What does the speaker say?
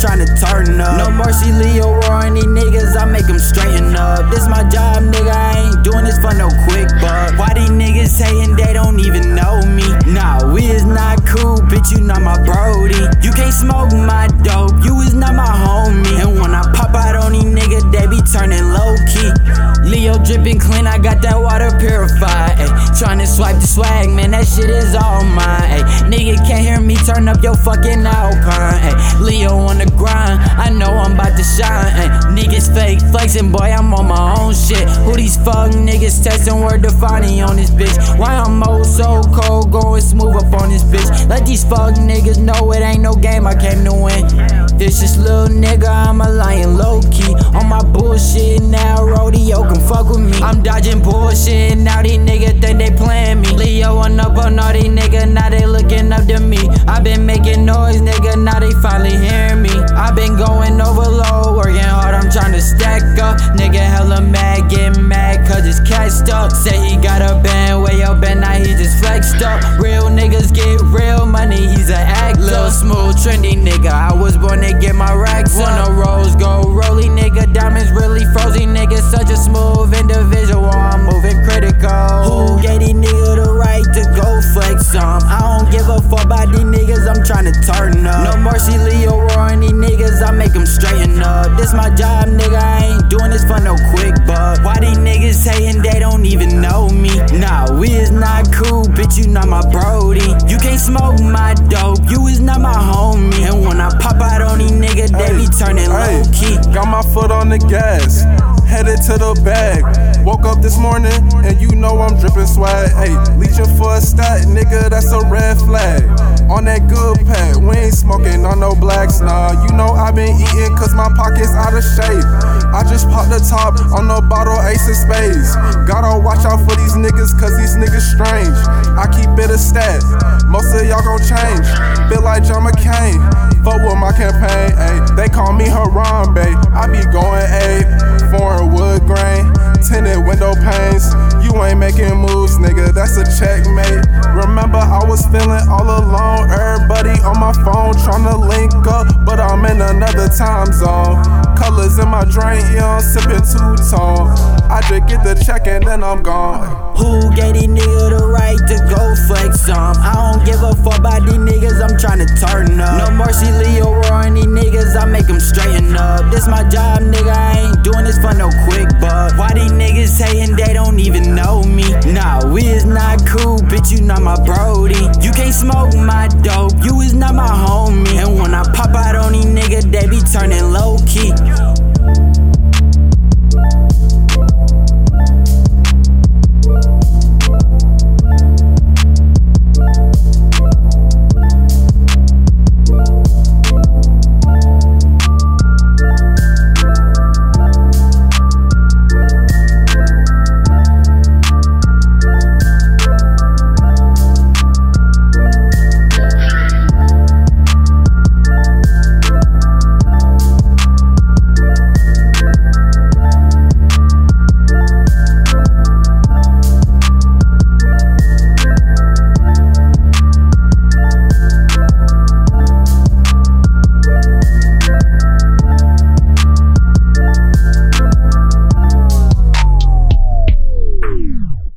tryna turn up. No mercy, Leo roaring these niggas, I make them straighten up. This my job, nigga, I ain't doing this for no quick buck. Why these niggas hating, they don't even know me. Nah, we is not cool, bitch, you not my brody. You can't smoke my dope, you is not my homie. And when I pop out on these niggas, they be turning low key. Leo dripping clean, I got that water purified. Ay. Tryna swipe the swag, man, that shit is all mine. Ay. Nigga can't hear me, turn up your fucking alpine. Ay. About to shine. Ay. Niggas fake flexing, boy, I'm on my own shit. Who these fuck niggas testing word defining on this bitch? Why I'm oh so cold, going smooth up on this bitch? Let these fuck niggas know it ain't no game I came to win. This is little nigga, I'm a lion low key. On my bullshit now, rodeo can fuck with me. I'm dodging bullshit, now these niggas think they playing me. Leo on up on all these niggas, now they looking up to me. i been to stack up. Nigga hella mad, getting mad, cause it's cashed up. Say he got a band, way up, and now he just flexed up. Real niggas get real money, he's a act. Little smooth, trendy nigga, I was born to get my racks up. Some? I don't give a fuck about these niggas, I'm tryna turn up. No mercy, Leo roaring these niggas, I make them straighten up. This my job, nigga, I ain't doing this for no quick buck. Why these niggas hating, they don't even know me. Nah, we is not cool, bitch, you not my brody. You can't smoke my dope, you is not my homie. And when I pop out on these niggas, they be turning low key. Got my foot on the gas, headed to the bag. Woke up this morning and you know I'm dripping swag. Hey, leeching for a stat, nigga, that's a red flag. On that good pack, we ain't smoking on no blacks, nah. You know I been eating cause my pockets out of shape. I just popped the top on the bottle Ace of Spades. Gotta watch out for these niggas cause these niggas strange. I keep it a stat, most of y'all gon' change. Feel like John McCain, fuck with my campaign, ayy. They call me Harambe, I be going A, feeling all alone, everybody on my phone tryna link up, but I'm in another time zone. Colors in my drink, yeah, I'm sipping two tone. I just get the check and then I'm gone. Who gave these niggas the right to go flex some? I don't give a fuck about these niggas, I'm tryna turn up. No mercy, Leo roaring these niggas, I make them straighten up. This my job, nigga, I ain't doing this for no quick buck. Why these